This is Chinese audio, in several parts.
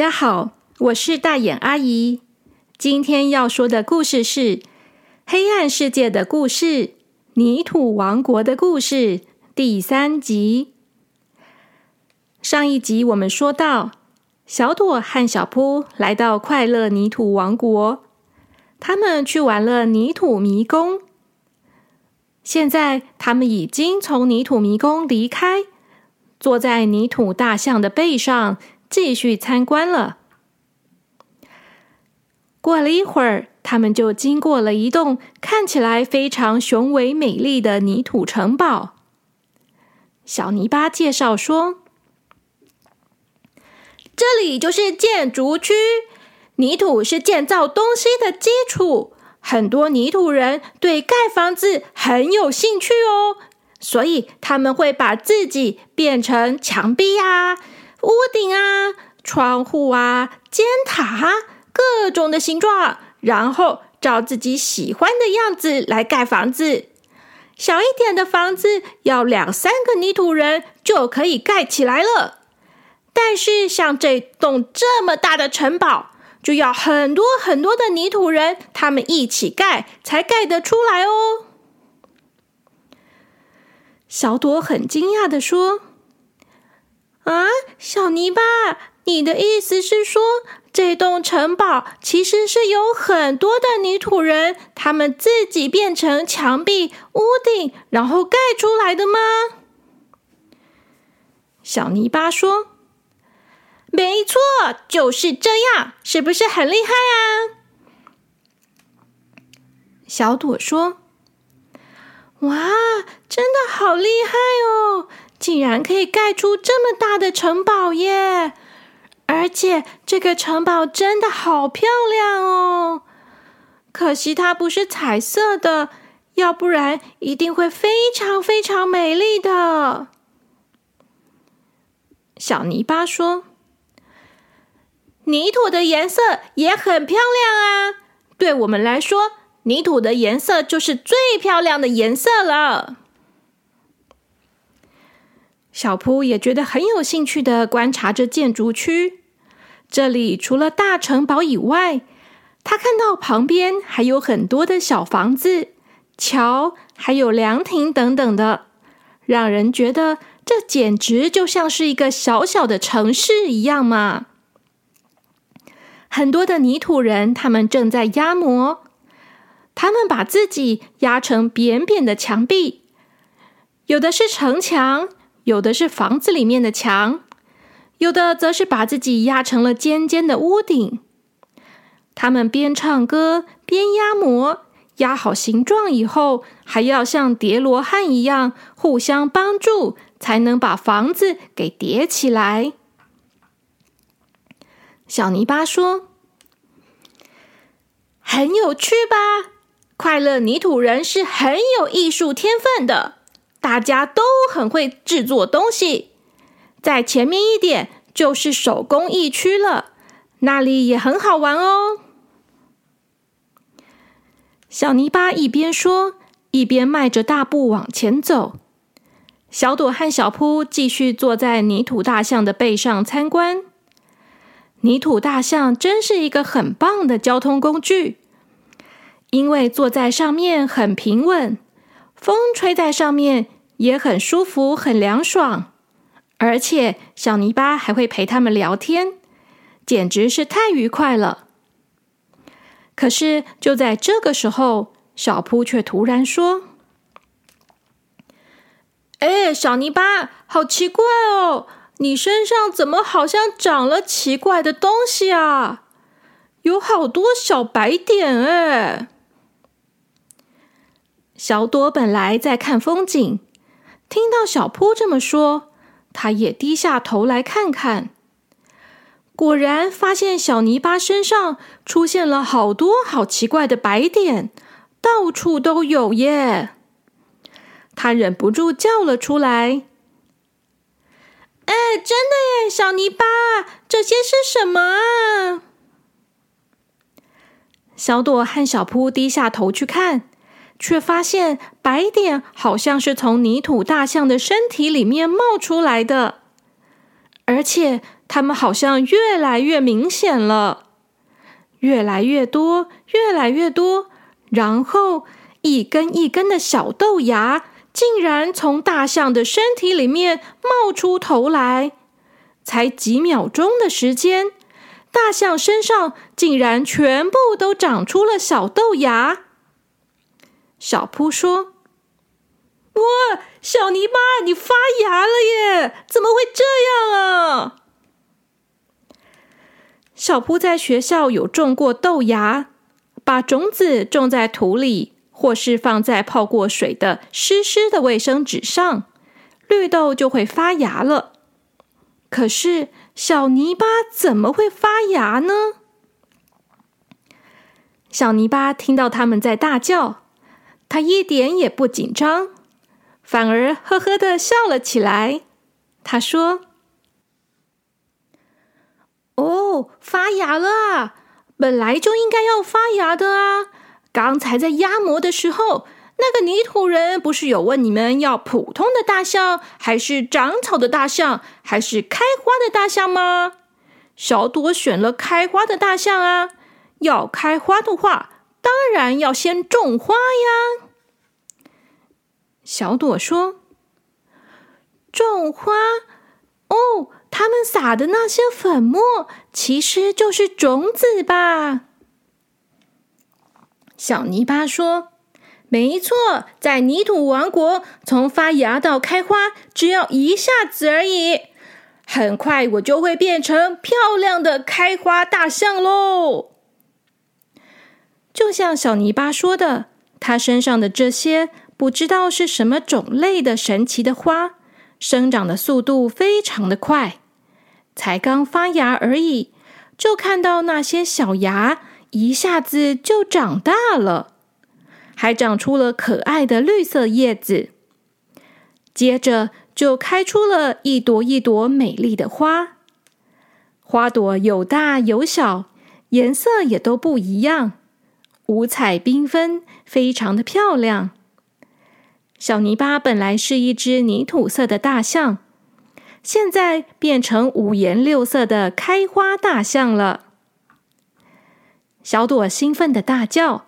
大家好，我是大眼阿姨。今天要说的故事是《黑暗世界的故事：泥土王国的故事》第三集。上一集我们说到，小朵和小扑来到快乐泥土王国，他们去玩了泥土迷宫。现在，他们已经从泥土迷宫离开，坐在泥土大象的背上。继续参观了。过了一会儿，他们就经过了一栋看起来非常雄伟美丽的泥土城堡。小泥巴介绍说：“这里就是建筑区，泥土是建造东西的基础。很多泥土人对盖房子很有兴趣哦，所以他们会把自己变成墙壁呀。”屋顶啊，窗户啊，尖塔啊，各种的形状，然后照自己喜欢的样子来盖房子。小一点的房子要两三个泥土人就可以盖起来了，但是像这栋这么大的城堡，就要很多很多的泥土人，他们一起盖才盖得出来哦。小朵很惊讶的说。啊，小泥巴，你的意思是说，这栋城堡其实是有很多的泥土人，他们自己变成墙壁、屋顶，然后盖出来的吗？小泥巴说：“没错，就是这样，是不是很厉害啊？”小朵说：“哇，真的好厉害哦！”竟然可以盖出这么大的城堡耶！而且这个城堡真的好漂亮哦。可惜它不是彩色的，要不然一定会非常非常美丽的。小泥巴说：“泥土的颜色也很漂亮啊！对我们来说，泥土的颜色就是最漂亮的颜色了。”小铺也觉得很有兴趣的观察着建筑区。这里除了大城堡以外，他看到旁边还有很多的小房子、桥，还有凉亭等等的，让人觉得这简直就像是一个小小的城市一样嘛。很多的泥土人，他们正在压模，他们把自己压成扁扁的墙壁，有的是城墙。有的是房子里面的墙，有的则是把自己压成了尖尖的屋顶。他们边唱歌边压模，压好形状以后，还要像叠罗汉一样互相帮助，才能把房子给叠起来。小泥巴说：“很有趣吧？快乐泥土人是很有艺术天分的。”大家都很会制作东西，在前面一点就是手工艺区了，那里也很好玩哦。小泥巴一边说，一边迈着大步往前走。小朵和小扑继续坐在泥土大象的背上参观。泥土大象真是一个很棒的交通工具，因为坐在上面很平稳。风吹在上面也很舒服，很凉爽，而且小泥巴还会陪他们聊天，简直是太愉快了。可是就在这个时候，小扑却突然说：“哎，小泥巴，好奇怪哦，你身上怎么好像长了奇怪的东西啊？有好多小白点哎。”小朵本来在看风景，听到小扑这么说，他也低下头来看看。果然发现小泥巴身上出现了好多好奇怪的白点，到处都有耶！他忍不住叫了出来：“哎，真的耶！小泥巴，这些是什么啊？”小朵和小扑低下头去看。却发现白点好像是从泥土大象的身体里面冒出来的，而且它们好像越来越明显了，越来越多，越来越多，然后一根一根的小豆芽竟然从大象的身体里面冒出头来，才几秒钟的时间。大象身上竟然全部都长出了小豆芽。小扑说：“哇，小泥巴，你发芽了耶！怎么会这样啊？”小扑在学校有种过豆芽，把种子种在土里，或是放在泡过水的湿湿的卫生纸上，绿豆就会发芽了。可是。小泥巴怎么会发芽呢？小泥巴听到他们在大叫，他一点也不紧张，反而呵呵的笑了起来。他说：“哦，发芽了！本来就应该要发芽的啊！刚才在压模的时候。”那个泥土人不是有问你们要普通的大象，还是长草的大象，还是开花的大象吗？小朵选了开花的大象啊！要开花的话，当然要先种花呀。小朵说：“种花哦，他们撒的那些粉末其实就是种子吧？”小泥巴说。没错，在泥土王国，从发芽到开花只要一下子而已。很快，我就会变成漂亮的开花大象喽。就像小泥巴说的，它身上的这些不知道是什么种类的神奇的花，生长的速度非常的快。才刚发芽而已，就看到那些小芽一下子就长大了。还长出了可爱的绿色叶子，接着就开出了一朵一朵美丽的花。花朵有大有小，颜色也都不一样，五彩缤纷，非常的漂亮。小泥巴本来是一只泥土色的大象，现在变成五颜六色的开花大象了。小朵兴奋的大叫。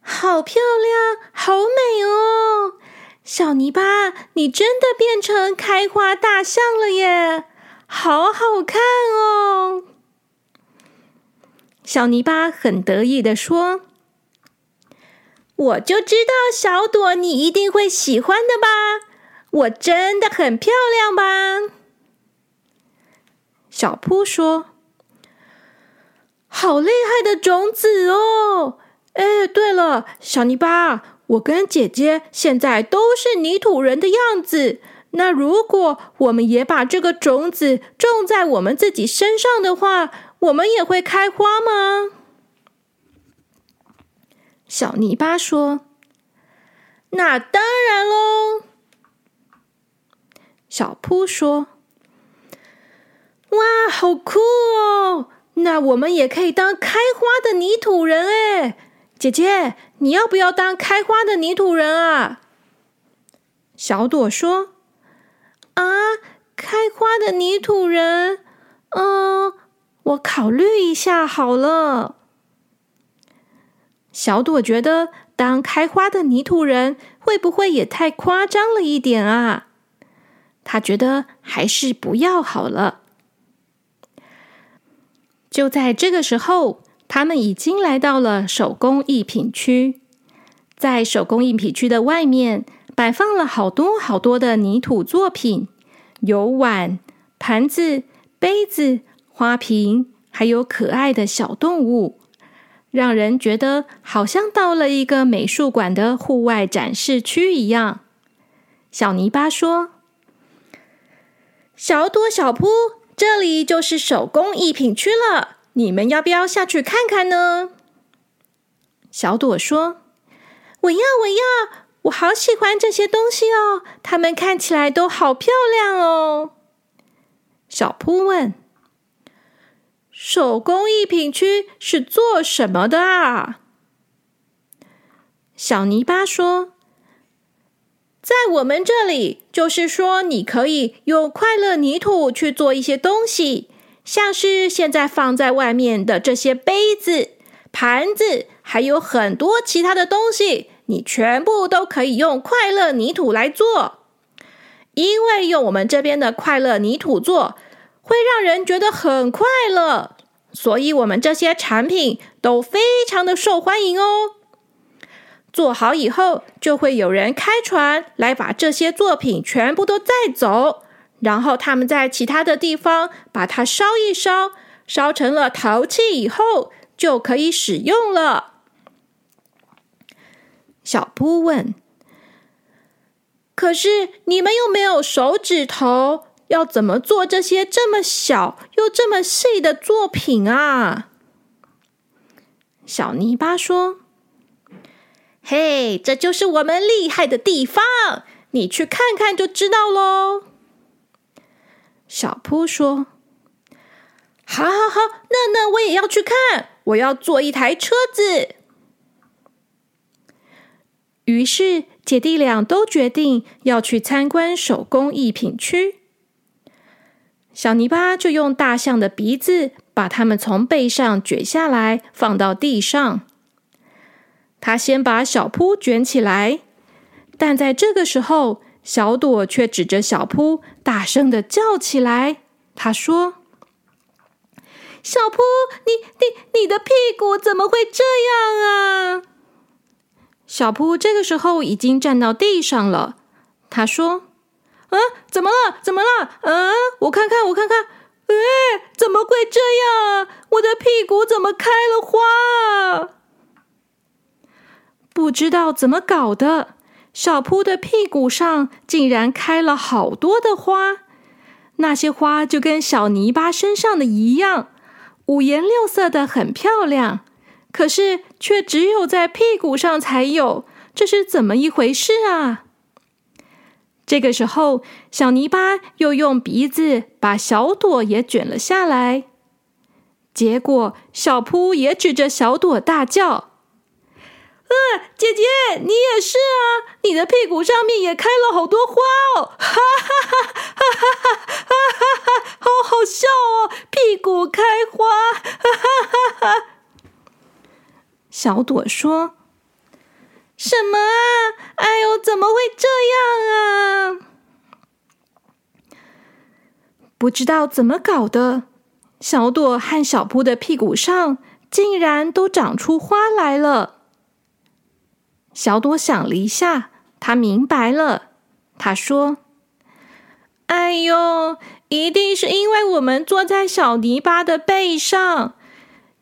好漂亮，好美哦！小泥巴，你真的变成开花大象了耶，好好看哦！小泥巴很得意的说：“我就知道小朵你一定会喜欢的吧？我真的很漂亮吧？”小扑说：“好厉害的种子哦！”哎，对了，小泥巴，我跟姐姐现在都是泥土人的样子。那如果我们也把这个种子种在我们自己身上的话，我们也会开花吗？小泥巴说：“那当然喽。”小扑说：“哇，好酷哦！那我们也可以当开花的泥土人哎。”姐姐，你要不要当开花的泥土人啊？小朵说：“啊，开花的泥土人，嗯，我考虑一下好了。”小朵觉得当开花的泥土人会不会也太夸张了一点啊？他觉得还是不要好了。就在这个时候。他们已经来到了手工艺品区，在手工艺品区的外面摆放了好多好多的泥土作品，有碗、盘子、杯子、花瓶，还有可爱的小动物，让人觉得好像到了一个美术馆的户外展示区一样。小泥巴说：“小朵、小扑，这里就是手工艺品区了。”你们要不要下去看看呢？小朵说：“我要，我要，我好喜欢这些东西哦，它们看起来都好漂亮哦。”小扑问：“手工艺品区是做什么的啊？”小泥巴说：“在我们这里，就是说你可以用快乐泥土去做一些东西，像是现在放在外面的这些杯子、盘子，还有很多其他的东西，你全部都可以用快乐泥土来做。因为用我们这边的快乐泥土做，会让人觉得很快乐，所以我们这些产品都非常的受欢迎哦。做好以后，就会有人开船来把这些作品全部都载走，然后他们在其他的地方把它烧一烧，烧成了陶器以后，就可以使用了。小扑问：“可是你们又没有手指头，要怎么做这些这么小又这么细的作品啊？”小泥巴说。嘿，这就是我们厉害的地方，你去看看就知道喽。小扑说：“好，好，好，那那我也要去看，我要做一台车子。”于是姐弟俩都决定要去参观手工艺品区。小泥巴就用大象的鼻子把它们从背上卷下来，放到地上。他先把小扑卷起来，但在这个时候，小朵却指着小扑，大声的叫起来。他说：“小扑，你你你的屁股怎么会这样啊？”小扑这个时候已经站到地上了。他说：“啊，怎么了？怎么了？啊，我看看，我看看，哎，怎么会这样啊？我的屁股怎么开了花？”不知道怎么搞的，小扑的屁股上竟然开了好多的花，那些花就跟小泥巴身上的一样，五颜六色的，很漂亮。可是却只有在屁股上才有，这是怎么一回事啊？这个时候，小泥巴又用鼻子把小朵也卷了下来，结果小扑也指着小朵大叫。嗯，姐姐，你也是啊！你的屁股上面也开了好多花哦，哈哈哈哈哈哈哈！好好笑哦，屁股开花，哈哈哈哈！小朵说：“什么啊？哎呦，怎么会这样啊？不知道怎么搞的，小朵和小扑的屁股上竟然都长出花来了。”小朵想了一下，他明白了。他说：“哎呦，一定是因为我们坐在小泥巴的背上，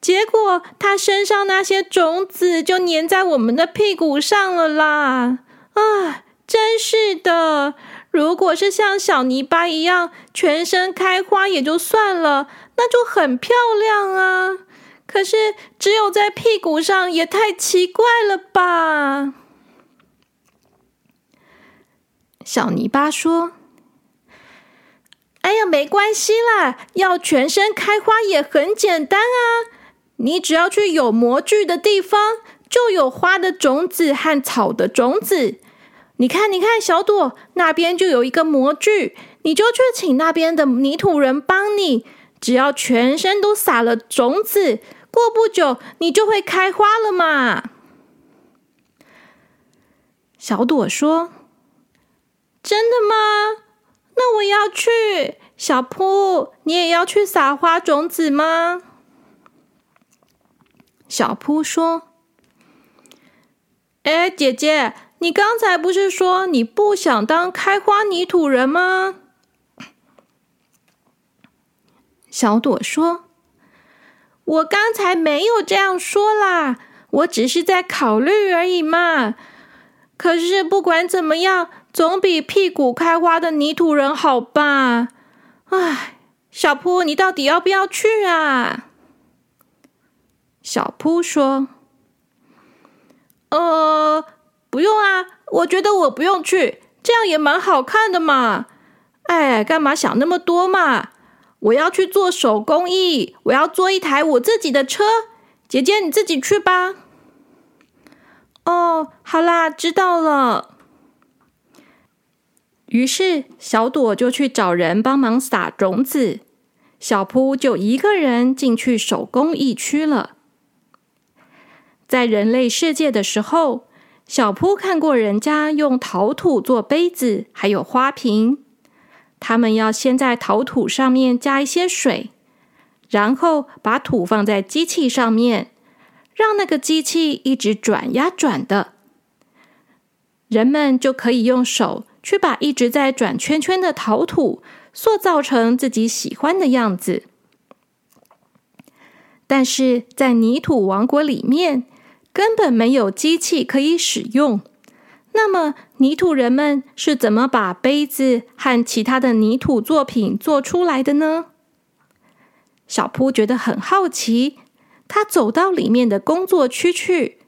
结果它身上那些种子就粘在我们的屁股上了啦！啊，真是的！如果是像小泥巴一样全身开花也就算了，那就很漂亮啊。”可是，只有在屁股上也太奇怪了吧？小泥巴说：“哎呀，没关系啦，要全身开花也很简单啊！你只要去有模具的地方，就有花的种子和草的种子。你看，你看，小朵那边就有一个模具，你就去请那边的泥土人帮你。”只要全身都撒了种子，过不久你就会开花了嘛。小朵说：“真的吗？那我要去。小扑，你也要去撒花种子吗？”小扑说：“哎，姐姐，你刚才不是说你不想当开花泥土人吗？”小朵说：“我刚才没有这样说啦，我只是在考虑而已嘛。可是不管怎么样，总比屁股开花的泥土人好吧？唉，小扑，你到底要不要去啊？”小扑说：“呃，不用啊，我觉得我不用去，这样也蛮好看的嘛。哎，干嘛想那么多嘛？”我要去做手工艺，我要做一台我自己的车。姐姐，你自己去吧。哦，好啦，知道了。于是小朵就去找人帮忙撒种子，小扑就一个人进去手工艺区了。在人类世界的时候，小扑看过人家用陶土做杯子，还有花瓶。他们要先在陶土上面加一些水，然后把土放在机器上面，让那个机器一直转呀转的，人们就可以用手去把一直在转圈圈的陶土塑造成自己喜欢的样子。但是在泥土王国里面，根本没有机器可以使用。那么，泥土人们是怎么把杯子和其他的泥土作品做出来的呢？小扑觉得很好奇，他走到里面的工作区去，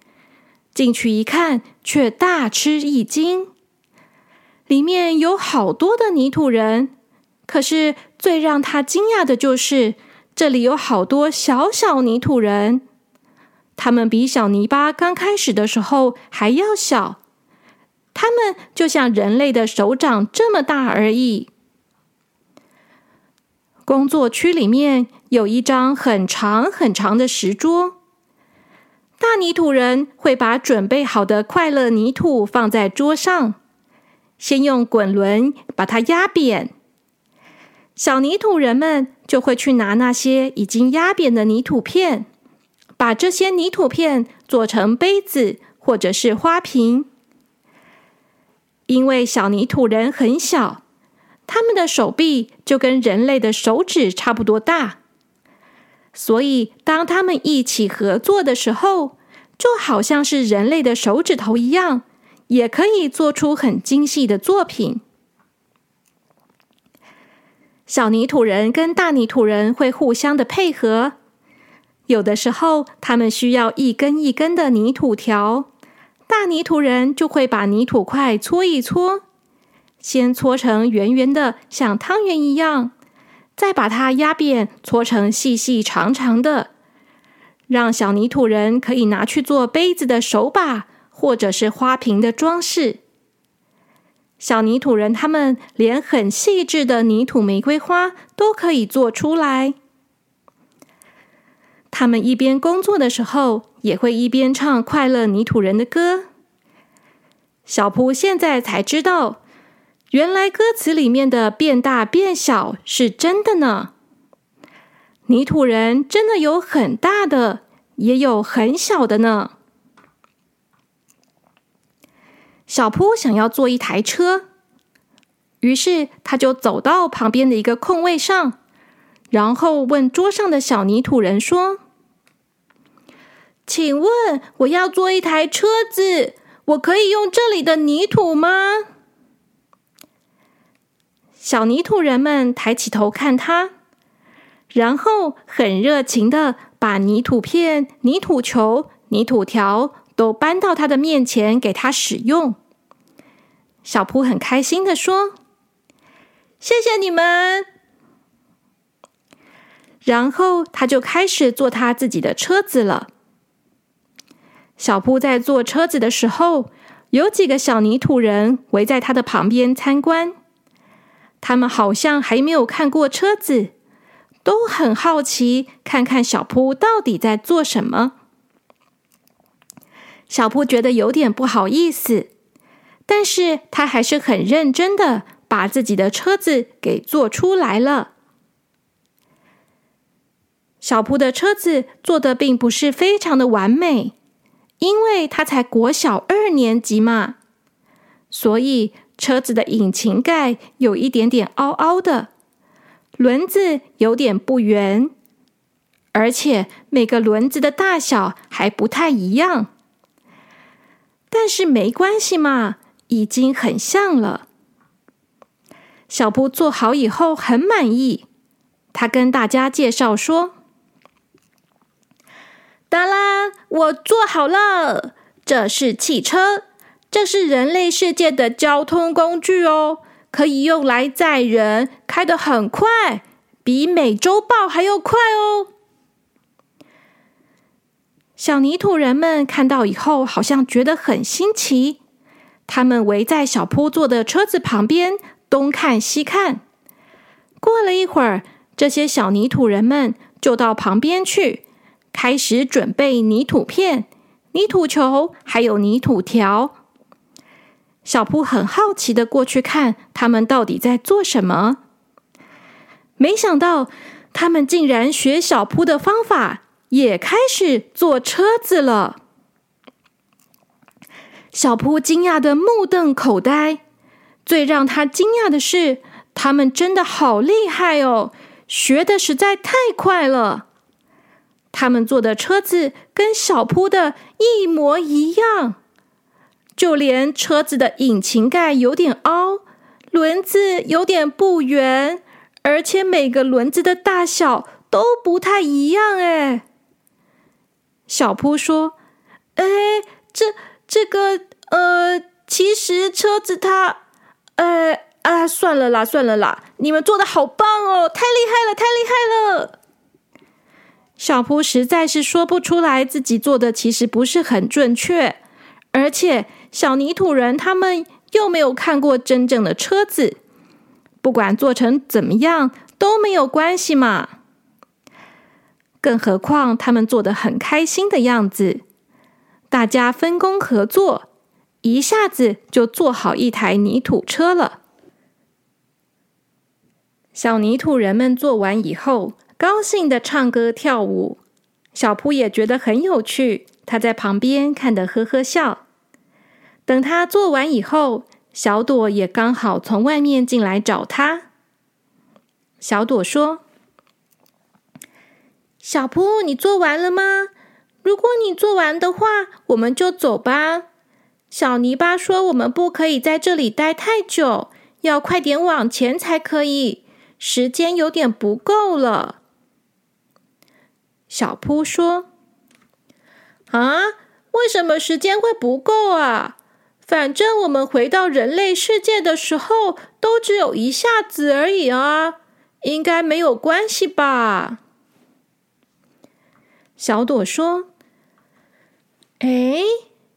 进去一看，却大吃一惊。里面有好多的泥土人，可是最让他惊讶的就是，这里有好多小小泥土人，他们比小泥巴刚开始的时候还要小。他们就像人类的手掌这么大而已。工作区里面有一张很长很长的石桌，大泥土人会把准备好的快乐泥土放在桌上，先用滚轮把它压扁。小泥土人们就会去拿那些已经压扁的泥土片，把这些泥土片做成杯子或者是花瓶。因为小泥土人很小，他们的手臂就跟人类的手指差不多大，所以当他们一起合作的时候，就好像是人类的手指头一样，也可以做出很精细的作品。小泥土人跟大泥土人会互相的配合，有的时候他们需要一根一根的泥土条。大泥土人就会把泥土块搓一搓，先搓成圆圆的，像汤圆一样，再把它压扁，搓成细细长长的，让小泥土人可以拿去做杯子的手把，或者是花瓶的装饰。小泥土人他们连很细致的泥土玫瑰花都可以做出来。他们一边工作的时候，也会一边唱快乐泥土人的歌。小扑现在才知道，原来歌词里面的变大变小是真的呢。泥土人真的有很大的，也有很小的呢。小扑想要坐一台车，于是他就走到旁边的一个空位上，然后问桌上的小泥土人说。请问我要做一台车子，我可以用这里的泥土吗？小泥土人们抬起头看他，然后很热情的把泥土片、泥土球、泥土条都搬到他的面前给他使用。小扑很开心的说：“谢谢你们。”然后他就开始做他自己的车子了。小扑在坐车子的时候，有几个小泥土人围在他的旁边参观。他们好像还没有看过车子，都很好奇，看看小扑到底在做什么。小扑觉得有点不好意思，但是他还是很认真的把自己的车子给做出来了。小扑的车子做的并不是非常的完美。因为他才国小二年级嘛，所以车子的引擎盖有一点点凹凹的，轮子有点不圆，而且每个轮子的大小还不太一样。但是没关系嘛，已经很像了。小布做好以后很满意，他跟大家介绍说。哒啦，我做好了。这是汽车，这是人类世界的交通工具哦，可以用来载人，开得很快，比美洲豹还要快哦。小泥土人们看到以后，好像觉得很新奇，他们围在小坡坐的车子旁边，东看西看。过了一会儿，这些小泥土人们就到旁边去，开始准备泥土片、泥土球，还有泥土条。小铺很好奇的过去看，他们到底在做什么。没想到，他们竟然学小铺的方法，也开始做车子了。小铺惊讶的目瞪口呆。最让他惊讶的是，他们真的好厉害哦，学的实在太快了。他们做的车子跟小铺的一模一样。就连车子的引擎盖有点凹，轮子有点不圆，而且每个轮子的大小都不太一样。哎，小铺说：“哎，这这个呃，其实车子它……呃啊，算了啦，算了啦，你们做的好棒哦，太厉害了，太厉害了！”小扑实在是说不出来自己做的其实不是很准确，而且。小泥土人他们又没有看过真正的车子，不管做成怎么样都没有关系嘛。更何况他们做的很开心的样子，大家分工合作，一下子就做好一台泥土车了。小泥土人们做完以后，高兴的唱歌跳舞，小扑也觉得很有趣，他在旁边看得呵呵笑。等他做完以后，小朵也刚好从外面进来找他。小朵说：“小扑，你做完了吗？如果你做完的话，我们就走吧。小泥巴说我们不可以在这里待太久，要快点往前才可以，时间有点不够了。”小扑说：“啊，为什么时间会不够啊？”反正我们回到人类世界的时候，都只有一下子而已啊，应该没有关系吧？小朵说：“哎，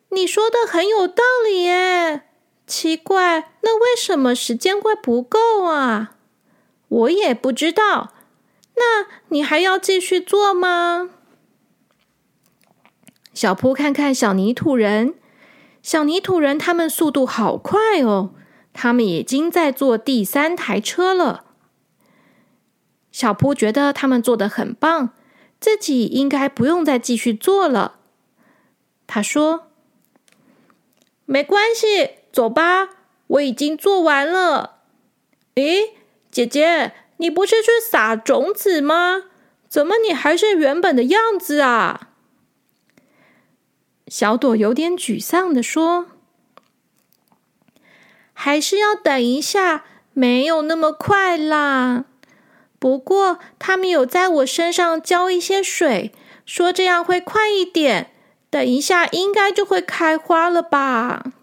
你说的很有道理耶。奇怪，那为什么时间会不够啊？我也不知道。那你还要继续做吗？”小扑看看小泥土人。小泥土人他们速度好快哦，他们已经在做第三台车了。小扑觉得他们做的很棒，自己应该不用再继续做了。他说：“没关系，走吧，我已经做完了。”诶，姐姐，你不是去撒种子吗？怎么你还是原本的样子啊？小朵有点沮丧的说：“还是要等一下，没有那么快啦。不过他们有在我身上浇一些水，说这样会快一点。等一下应该就会开花了吧？”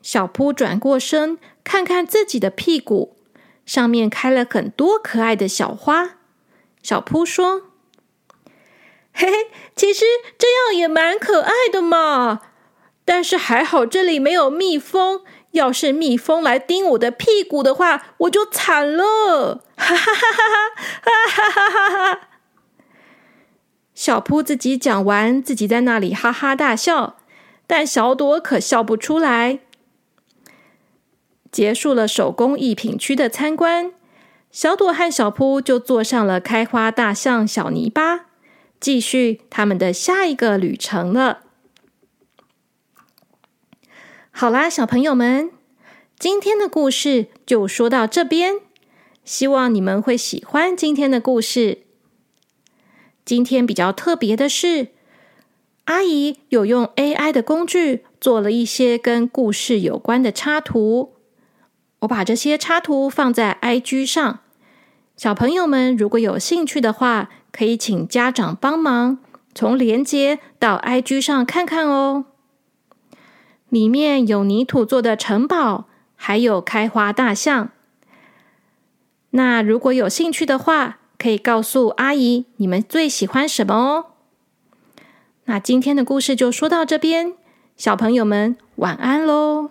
小扑转过身，看看自己的屁股，上面开了很多可爱的小花。小扑说。嘿嘿，其实这样也蛮可爱的嘛。但是还好这里没有蜜蜂，要是蜜蜂来叮我的屁股的话，我就惨了。哈哈哈哈哈！哈哈哈哈！小扑自己讲完，自己在那里哈哈大笑，但小朵可笑不出来。结束了手工艺品区的参观，小朵和小扑就坐上了开花大象小泥巴。继续他们的下一个旅程了。好啦，小朋友们，今天的故事就说到这边。希望你们会喜欢今天的故事。今天比较特别的是，阿姨有用 AI 的工具做了一些跟故事有关的插图。我把这些插图放在 IG 上，小朋友们如果有兴趣的话。可以请家长帮忙从连接到 IG 上看看哦。里面有泥土做的城堡，还有开花大象。那如果有兴趣的话，可以告诉阿姨你们最喜欢什么哦。那今天的故事就说到这边，小朋友们晚安喽。